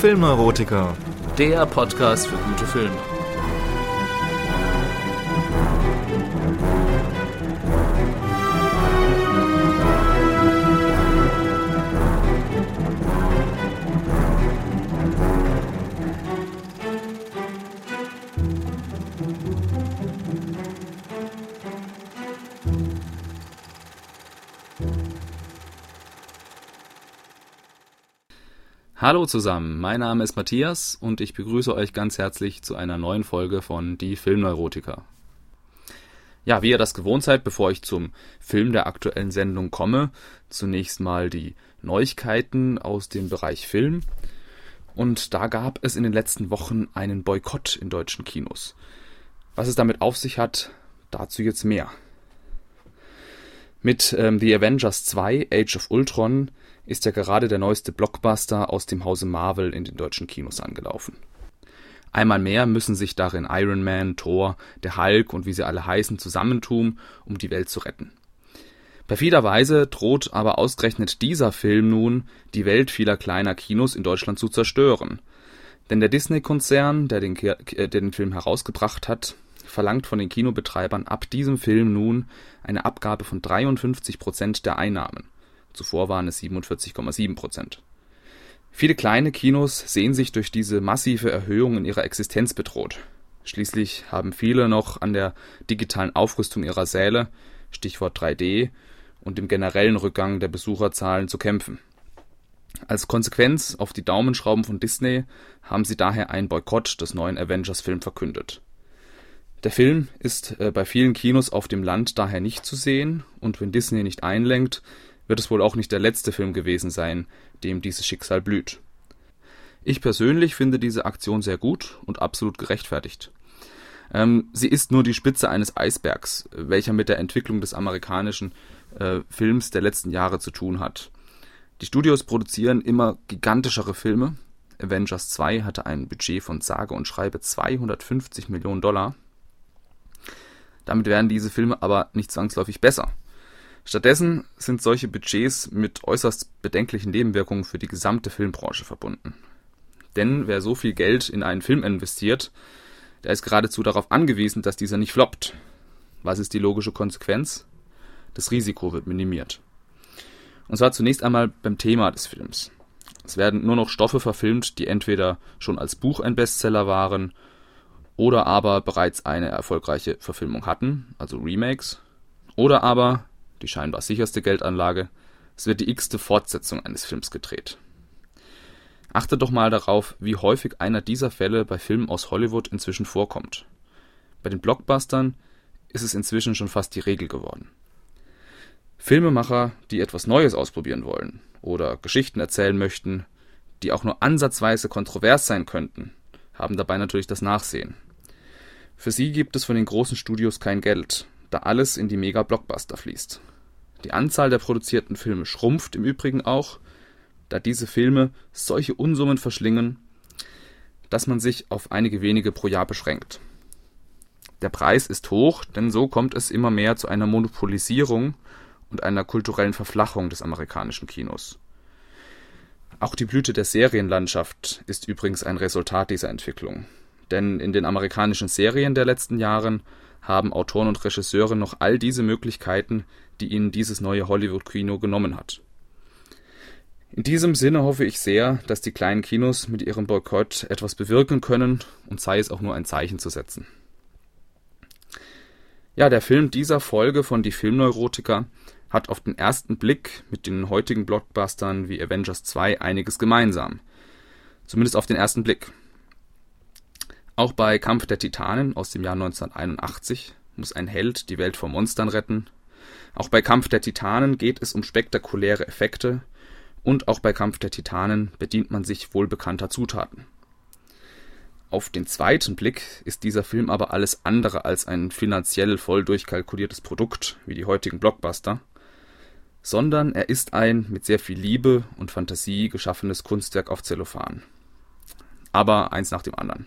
Filmneurotiker. Der Podcast für gute Filme. Hallo zusammen, mein Name ist Matthias und ich begrüße euch ganz herzlich zu einer neuen Folge von Die Filmneurotiker. Ja, wie ihr das gewohnt seid, bevor ich zum Film der aktuellen Sendung komme, zunächst mal die Neuigkeiten aus dem Bereich Film. Und da gab es in den letzten Wochen einen Boykott in deutschen Kinos. Was es damit auf sich hat, dazu jetzt mehr. Mit ähm, The Avengers 2 Age of Ultron ist ja gerade der neueste Blockbuster aus dem Hause Marvel in den deutschen Kinos angelaufen. Einmal mehr müssen sich darin Iron Man, Thor, der Hulk und wie sie alle heißen zusammentun, um die Welt zu retten. Perfiderweise droht aber ausgerechnet dieser Film nun, die Welt vieler kleiner Kinos in Deutschland zu zerstören. Denn der Disney-Konzern, der äh, der den Film herausgebracht hat, verlangt von den Kinobetreibern ab diesem Film nun eine Abgabe von 53 Prozent der Einnahmen. Zuvor waren es 47,7 Prozent. Viele kleine Kinos sehen sich durch diese massive Erhöhung in ihrer Existenz bedroht. Schließlich haben viele noch an der digitalen Aufrüstung ihrer Säle, Stichwort 3D, und dem generellen Rückgang der Besucherzahlen zu kämpfen. Als Konsequenz auf die Daumenschrauben von Disney haben sie daher einen Boykott des neuen Avengers-Film verkündet. Der Film ist äh, bei vielen Kinos auf dem Land daher nicht zu sehen und wenn Disney nicht einlenkt, wird es wohl auch nicht der letzte Film gewesen sein, dem dieses Schicksal blüht. Ich persönlich finde diese Aktion sehr gut und absolut gerechtfertigt. Ähm, sie ist nur die Spitze eines Eisbergs, welcher mit der Entwicklung des amerikanischen äh, Films der letzten Jahre zu tun hat. Die Studios produzieren immer gigantischere Filme. Avengers 2 hatte ein Budget von sage und schreibe 250 Millionen Dollar. Damit werden diese Filme aber nicht zwangsläufig besser. Stattdessen sind solche Budgets mit äußerst bedenklichen Nebenwirkungen für die gesamte Filmbranche verbunden. Denn wer so viel Geld in einen Film investiert, der ist geradezu darauf angewiesen, dass dieser nicht floppt. Was ist die logische Konsequenz? Das Risiko wird minimiert. Und zwar zunächst einmal beim Thema des Films. Es werden nur noch Stoffe verfilmt, die entweder schon als Buch ein Bestseller waren oder aber bereits eine erfolgreiche Verfilmung hatten, also Remakes, oder aber die scheinbar sicherste Geldanlage, es wird die x-te Fortsetzung eines Films gedreht. Achte doch mal darauf, wie häufig einer dieser Fälle bei Filmen aus Hollywood inzwischen vorkommt. Bei den Blockbustern ist es inzwischen schon fast die Regel geworden. Filmemacher, die etwas Neues ausprobieren wollen oder Geschichten erzählen möchten, die auch nur ansatzweise kontrovers sein könnten, haben dabei natürlich das Nachsehen. Für sie gibt es von den großen Studios kein Geld, da alles in die Mega-Blockbuster fließt. Die Anzahl der produzierten Filme schrumpft im Übrigen auch, da diese Filme solche Unsummen verschlingen, dass man sich auf einige wenige pro Jahr beschränkt. Der Preis ist hoch, denn so kommt es immer mehr zu einer Monopolisierung und einer kulturellen Verflachung des amerikanischen Kinos. Auch die Blüte der Serienlandschaft ist übrigens ein Resultat dieser Entwicklung. Denn in den amerikanischen Serien der letzten Jahren haben Autoren und Regisseure noch all diese Möglichkeiten, die ihnen dieses neue Hollywood-Kino genommen hat. In diesem Sinne hoffe ich sehr, dass die kleinen Kinos mit ihrem Boykott etwas bewirken können und sei es auch nur ein Zeichen zu setzen. Ja, der Film dieser Folge von Die Filmneurotiker hat auf den ersten Blick mit den heutigen Blockbustern wie Avengers 2 einiges gemeinsam. Zumindest auf den ersten Blick. Auch bei Kampf der Titanen aus dem Jahr 1981 muss ein Held die Welt vor Monstern retten. Auch bei Kampf der Titanen geht es um spektakuläre Effekte und auch bei Kampf der Titanen bedient man sich wohlbekannter Zutaten. Auf den zweiten Blick ist dieser Film aber alles andere als ein finanziell voll durchkalkuliertes Produkt wie die heutigen Blockbuster, sondern er ist ein mit sehr viel Liebe und Fantasie geschaffenes Kunstwerk auf Zellophan. Aber eins nach dem anderen.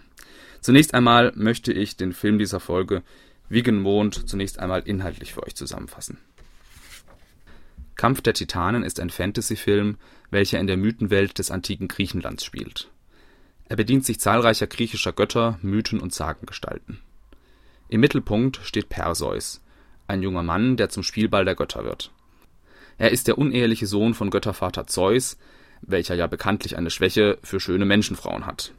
Zunächst einmal möchte ich den Film dieser Folge Wiegen Mond zunächst einmal inhaltlich für euch zusammenfassen. Kampf der Titanen ist ein Fantasy-Film, welcher in der Mythenwelt des antiken Griechenlands spielt. Er bedient sich zahlreicher griechischer Götter, Mythen und Sagengestalten. Im Mittelpunkt steht Perseus, ein junger Mann, der zum Spielball der Götter wird. Er ist der uneheliche Sohn von Göttervater Zeus, welcher ja bekanntlich eine Schwäche für schöne Menschenfrauen hat.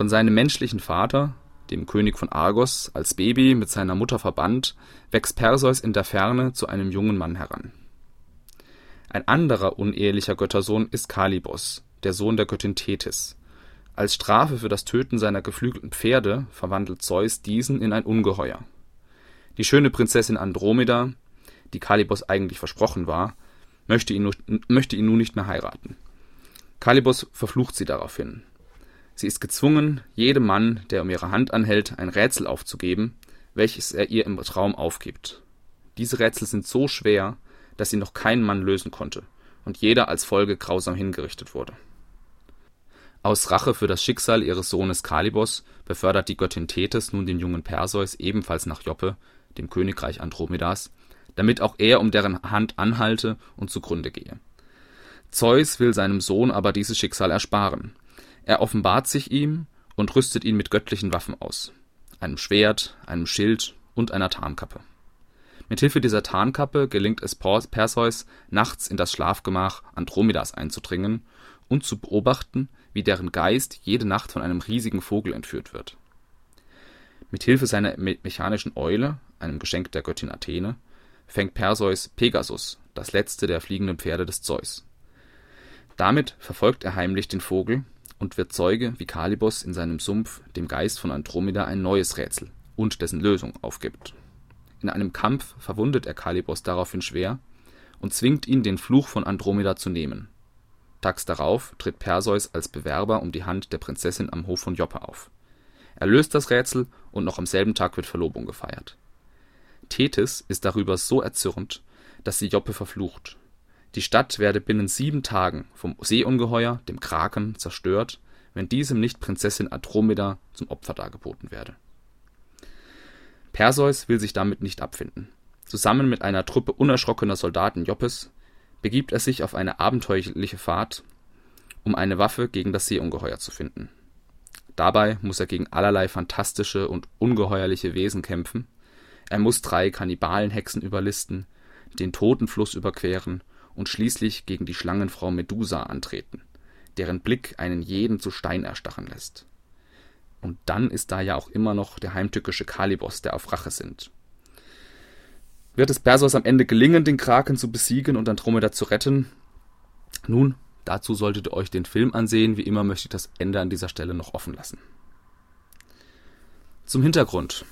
Von seinem menschlichen Vater, dem König von Argos, als Baby mit seiner Mutter verbannt, wächst Perseus in der Ferne zu einem jungen Mann heran. Ein anderer unehelicher Göttersohn ist Kalibos, der Sohn der Göttin Tethys. Als Strafe für das Töten seiner geflügelten Pferde verwandelt Zeus diesen in ein Ungeheuer. Die schöne Prinzessin Andromeda, die Kalibos eigentlich versprochen war, möchte ihn, möchte ihn nun nicht mehr heiraten. Kalibos verflucht sie daraufhin. Sie ist gezwungen, jedem Mann, der um ihre Hand anhält, ein Rätsel aufzugeben, welches er ihr im Traum aufgibt. Diese Rätsel sind so schwer, dass sie noch kein Mann lösen konnte und jeder als Folge grausam hingerichtet wurde. Aus Rache für das Schicksal ihres Sohnes Kalibos befördert die Göttin Tethys nun den jungen Perseus ebenfalls nach Joppe, dem Königreich Andromedas, damit auch er um deren Hand anhalte und zugrunde gehe. Zeus will seinem Sohn aber dieses Schicksal ersparen. Er offenbart sich ihm und rüstet ihn mit göttlichen Waffen aus, einem Schwert, einem Schild und einer Tarnkappe. Mithilfe dieser Tarnkappe gelingt es Perseus, nachts in das Schlafgemach Andromedas einzudringen und zu beobachten, wie deren Geist jede Nacht von einem riesigen Vogel entführt wird. Mithilfe seiner mechanischen Eule, einem Geschenk der Göttin Athene, fängt Perseus Pegasus, das letzte der fliegenden Pferde des Zeus. Damit verfolgt er heimlich den Vogel und wird Zeuge, wie Kalibos in seinem Sumpf dem Geist von Andromeda ein neues Rätsel und dessen Lösung aufgibt. In einem Kampf verwundet er Kalibos daraufhin schwer und zwingt ihn, den Fluch von Andromeda zu nehmen. Tags darauf tritt Perseus als Bewerber um die Hand der Prinzessin am Hof von Joppe auf. Er löst das Rätsel und noch am selben Tag wird Verlobung gefeiert. Tethys ist darüber so erzürnt, dass sie Joppe verflucht. Die Stadt werde binnen sieben Tagen vom Seeungeheuer, dem Kraken, zerstört, wenn diesem nicht Prinzessin Andromeda zum Opfer dargeboten werde. Perseus will sich damit nicht abfinden. Zusammen mit einer Truppe unerschrockener Soldaten Joppes begibt er sich auf eine abenteuerliche Fahrt, um eine Waffe gegen das Seeungeheuer zu finden. Dabei muss er gegen allerlei fantastische und ungeheuerliche Wesen kämpfen. Er muss drei Kannibalenhexen überlisten, den Totenfluss überqueren und schließlich gegen die Schlangenfrau Medusa antreten, deren Blick einen jeden zu Stein erstarren lässt. Und dann ist da ja auch immer noch der heimtückische Kalibos, der auf Rache sinnt. Wird es Perseus am Ende gelingen, den Kraken zu besiegen und Andromeda zu retten? Nun, dazu solltet ihr euch den Film ansehen. Wie immer möchte ich das Ende an dieser Stelle noch offen lassen. Zum Hintergrund.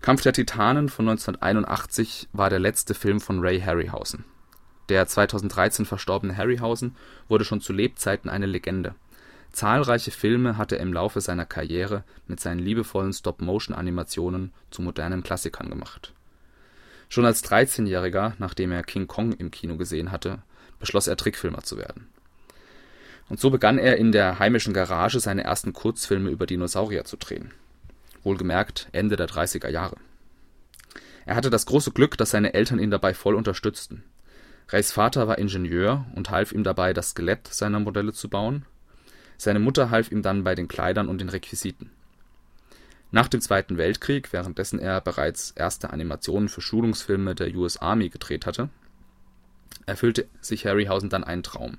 Kampf der Titanen von 1981 war der letzte Film von Ray Harryhausen. Der 2013 verstorbene Harryhausen wurde schon zu Lebzeiten eine Legende. Zahlreiche Filme hat er im Laufe seiner Karriere mit seinen liebevollen Stop-Motion-Animationen zu modernen Klassikern gemacht. Schon als 13-Jähriger, nachdem er King Kong im Kino gesehen hatte, beschloss er Trickfilmer zu werden. Und so begann er in der heimischen Garage seine ersten Kurzfilme über Dinosaurier zu drehen. Wohlgemerkt Ende der 30er Jahre. Er hatte das große Glück, dass seine Eltern ihn dabei voll unterstützten. Rays Vater war Ingenieur und half ihm dabei, das Skelett seiner Modelle zu bauen. Seine Mutter half ihm dann bei den Kleidern und den Requisiten. Nach dem Zweiten Weltkrieg, währenddessen er bereits erste Animationen für Schulungsfilme der US Army gedreht hatte, erfüllte sich Harryhausen dann einen Traum.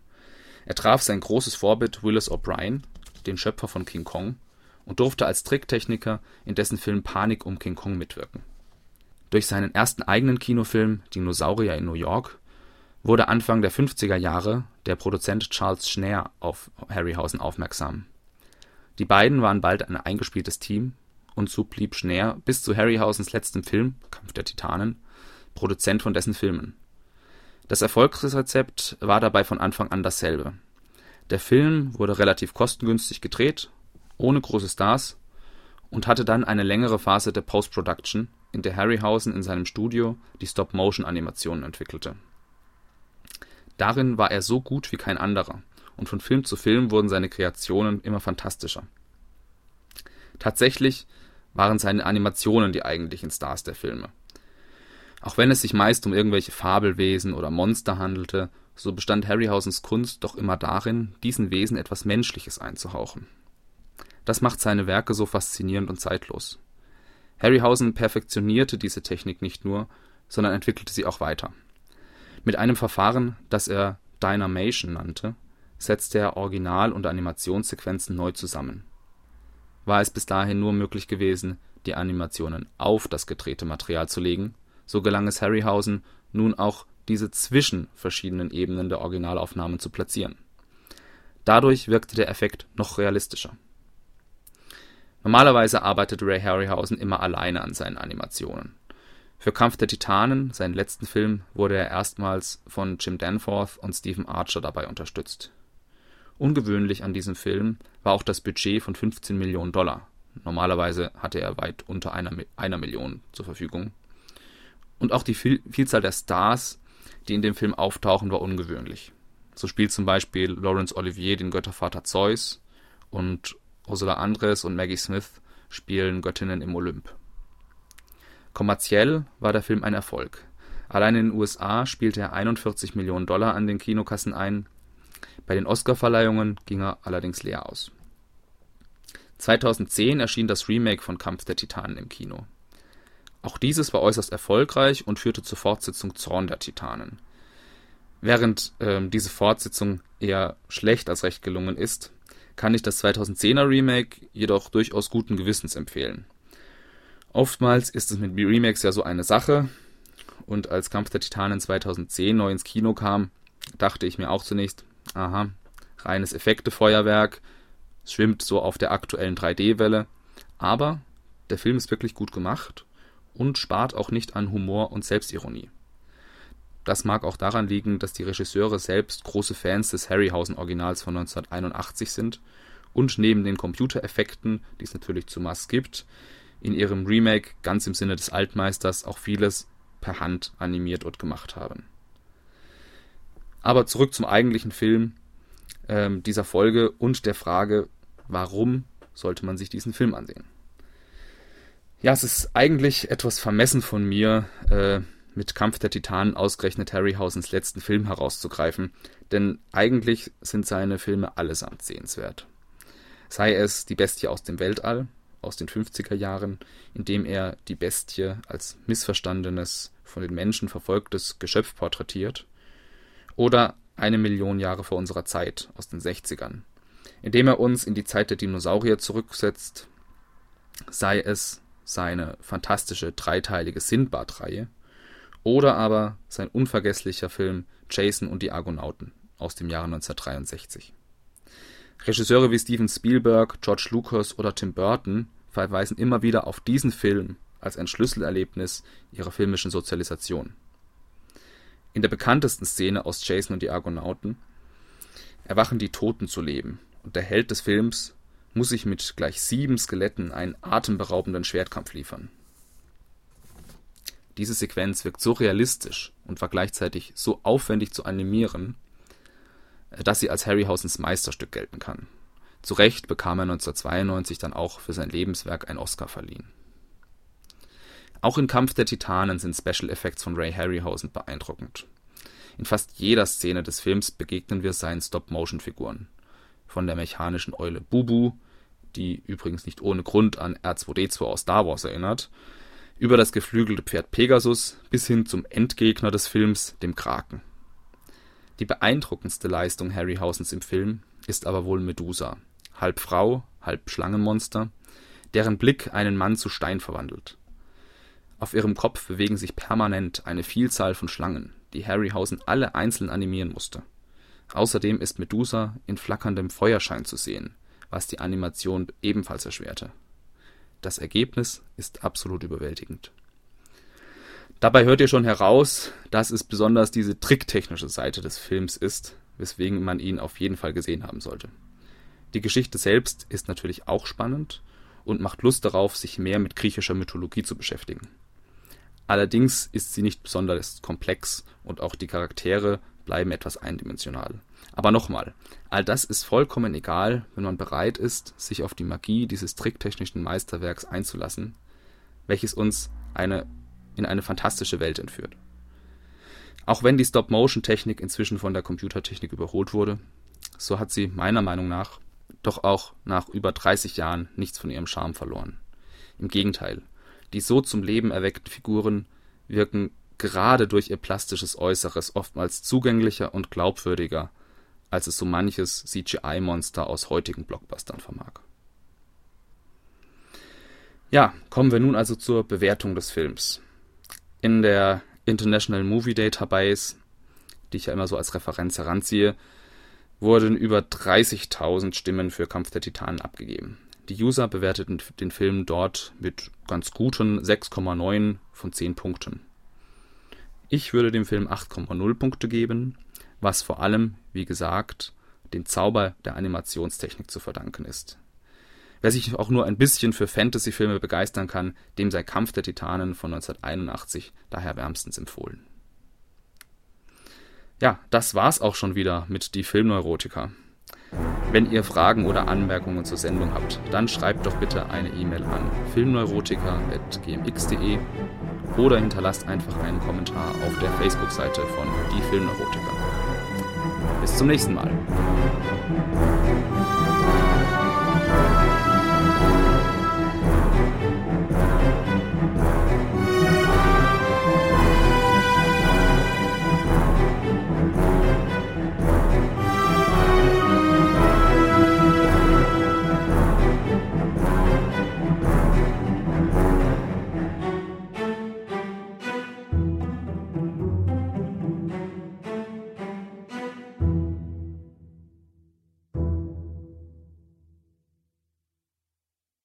Er traf sein großes Vorbild Willis O'Brien, den Schöpfer von King Kong, und durfte als Tricktechniker in dessen Film Panik um King Kong mitwirken. Durch seinen ersten eigenen Kinofilm Dinosaurier in New York wurde Anfang der 50er Jahre der Produzent Charles Schneer auf Harryhausen aufmerksam. Die beiden waren bald ein eingespieltes Team und so blieb Schneer bis zu Harryhausens letztem Film Kampf der Titanen Produzent von dessen Filmen. Das Erfolgsrezept war dabei von Anfang an dasselbe. Der Film wurde relativ kostengünstig gedreht, ohne große Stars und hatte dann eine längere Phase der Post-Production, in der Harryhausen in seinem Studio die Stop-Motion-Animationen entwickelte Darin war er so gut wie kein anderer, und von Film zu Film wurden seine Kreationen immer fantastischer. Tatsächlich waren seine Animationen die eigentlichen Stars der Filme. Auch wenn es sich meist um irgendwelche Fabelwesen oder Monster handelte, so bestand Harryhausens Kunst doch immer darin, diesen Wesen etwas Menschliches einzuhauchen. Das macht seine Werke so faszinierend und zeitlos. Harryhausen perfektionierte diese Technik nicht nur, sondern entwickelte sie auch weiter. Mit einem Verfahren, das er Dynamation nannte, setzte er Original und Animationssequenzen neu zusammen. War es bis dahin nur möglich gewesen, die Animationen auf das gedrehte Material zu legen, so gelang es Harryhausen nun auch diese zwischen verschiedenen Ebenen der Originalaufnahmen zu platzieren. Dadurch wirkte der Effekt noch realistischer. Normalerweise arbeitet Ray Harryhausen immer alleine an seinen Animationen. Für Kampf der Titanen, seinen letzten Film, wurde er erstmals von Jim Danforth und Stephen Archer dabei unterstützt. Ungewöhnlich an diesem Film war auch das Budget von 15 Millionen Dollar. Normalerweise hatte er weit unter einer, einer Million zur Verfügung. Und auch die Vielzahl der Stars, die in dem Film auftauchen, war ungewöhnlich. So spielt zum Beispiel Laurence Olivier den Göttervater Zeus und Ursula Andres und Maggie Smith spielen Göttinnen im Olymp. Kommerziell war der Film ein Erfolg. Allein in den USA spielte er 41 Millionen Dollar an den Kinokassen ein. Bei den Oscarverleihungen ging er allerdings leer aus. 2010 erschien das Remake von Kampf der Titanen im Kino. Auch dieses war äußerst erfolgreich und führte zur Fortsetzung Zorn der Titanen. Während ähm, diese Fortsetzung eher schlecht als recht gelungen ist, kann ich das 2010er Remake jedoch durchaus guten Gewissens empfehlen. Oftmals ist es mit Remakes ja so eine Sache, und als Kampf der Titanen 2010 neu ins Kino kam, dachte ich mir auch zunächst, aha, reines Effektefeuerwerk, schwimmt so auf der aktuellen 3D-Welle, aber der Film ist wirklich gut gemacht und spart auch nicht an Humor und Selbstironie. Das mag auch daran liegen, dass die Regisseure selbst große Fans des Harryhausen-Originals von 1981 sind und neben den Computereffekten, die es natürlich zu Mass gibt, in ihrem Remake ganz im Sinne des Altmeisters auch vieles per Hand animiert und gemacht haben. Aber zurück zum eigentlichen Film ähm, dieser Folge und der Frage, warum sollte man sich diesen Film ansehen? Ja, es ist eigentlich etwas vermessen von mir, äh, mit Kampf der Titanen ausgerechnet Harryhausens letzten Film herauszugreifen, denn eigentlich sind seine Filme allesamt sehenswert. Sei es Die Bestie aus dem Weltall aus den 50er Jahren, in dem er die Bestie als missverstandenes, von den Menschen verfolgtes Geschöpf porträtiert, oder Eine Million Jahre vor unserer Zeit aus den 60ern, in dem er uns in die Zeit der Dinosaurier zurücksetzt, sei es seine fantastische dreiteilige Sindbad-Reihe oder aber sein unvergesslicher Film Jason und die Argonauten aus dem Jahre 1963. Regisseure wie Steven Spielberg, George Lucas oder Tim Burton verweisen immer wieder auf diesen Film als ein Schlüsselerlebnis ihrer filmischen Sozialisation. In der bekanntesten Szene aus Jason und die Argonauten erwachen die Toten zu leben und der Held des Films muss sich mit gleich sieben Skeletten einen atemberaubenden Schwertkampf liefern. Diese Sequenz wirkt so realistisch und war gleichzeitig so aufwendig zu animieren, dass sie als Harryhausens Meisterstück gelten kann. Zu Recht bekam er 1992 dann auch für sein Lebenswerk ein Oscar verliehen. Auch in Kampf der Titanen sind Special Effects von Ray Harryhausen beeindruckend. In fast jeder Szene des Films begegnen wir seinen Stop-Motion-Figuren. Von der mechanischen Eule Bubu, die übrigens nicht ohne Grund an R2D2 aus Star Wars erinnert, über das geflügelte Pferd Pegasus bis hin zum Endgegner des Films, dem Kraken. Die beeindruckendste Leistung Harryhausens im Film ist aber wohl Medusa, halb Frau, halb Schlangenmonster, deren Blick einen Mann zu Stein verwandelt. Auf ihrem Kopf bewegen sich permanent eine Vielzahl von Schlangen, die Harryhausen alle einzeln animieren musste. Außerdem ist Medusa in flackerndem Feuerschein zu sehen, was die Animation ebenfalls erschwerte. Das Ergebnis ist absolut überwältigend. Dabei hört ihr schon heraus, dass es besonders diese tricktechnische Seite des Films ist, weswegen man ihn auf jeden Fall gesehen haben sollte. Die Geschichte selbst ist natürlich auch spannend und macht Lust darauf, sich mehr mit griechischer Mythologie zu beschäftigen. Allerdings ist sie nicht besonders komplex und auch die Charaktere bleiben etwas eindimensional. Aber nochmal, all das ist vollkommen egal, wenn man bereit ist, sich auf die Magie dieses tricktechnischen Meisterwerks einzulassen, welches uns eine in eine fantastische Welt entführt. Auch wenn die Stop-Motion-Technik inzwischen von der Computertechnik überholt wurde, so hat sie meiner Meinung nach doch auch nach über 30 Jahren nichts von ihrem Charme verloren. Im Gegenteil, die so zum Leben erweckten Figuren wirken gerade durch ihr plastisches Äußeres oftmals zugänglicher und glaubwürdiger, als es so manches CGI-Monster aus heutigen Blockbustern vermag. Ja, kommen wir nun also zur Bewertung des Films. In der International Movie Database, die ich ja immer so als Referenz heranziehe, wurden über 30.000 Stimmen für Kampf der Titanen abgegeben. Die User bewerteten den Film dort mit ganz guten 6,9 von 10 Punkten. Ich würde dem Film 8,0 Punkte geben, was vor allem, wie gesagt, dem Zauber der Animationstechnik zu verdanken ist. Wer sich auch nur ein bisschen für Fantasy-Filme begeistern kann, dem sei Kampf der Titanen von 1981 daher wärmstens empfohlen. Ja, das war's auch schon wieder mit Die Filmneurotiker. Wenn ihr Fragen oder Anmerkungen zur Sendung habt, dann schreibt doch bitte eine E-Mail an filmneurotiker.gmx.de oder hinterlasst einfach einen Kommentar auf der Facebook-Seite von Die Filmneurotiker. Bis zum nächsten Mal.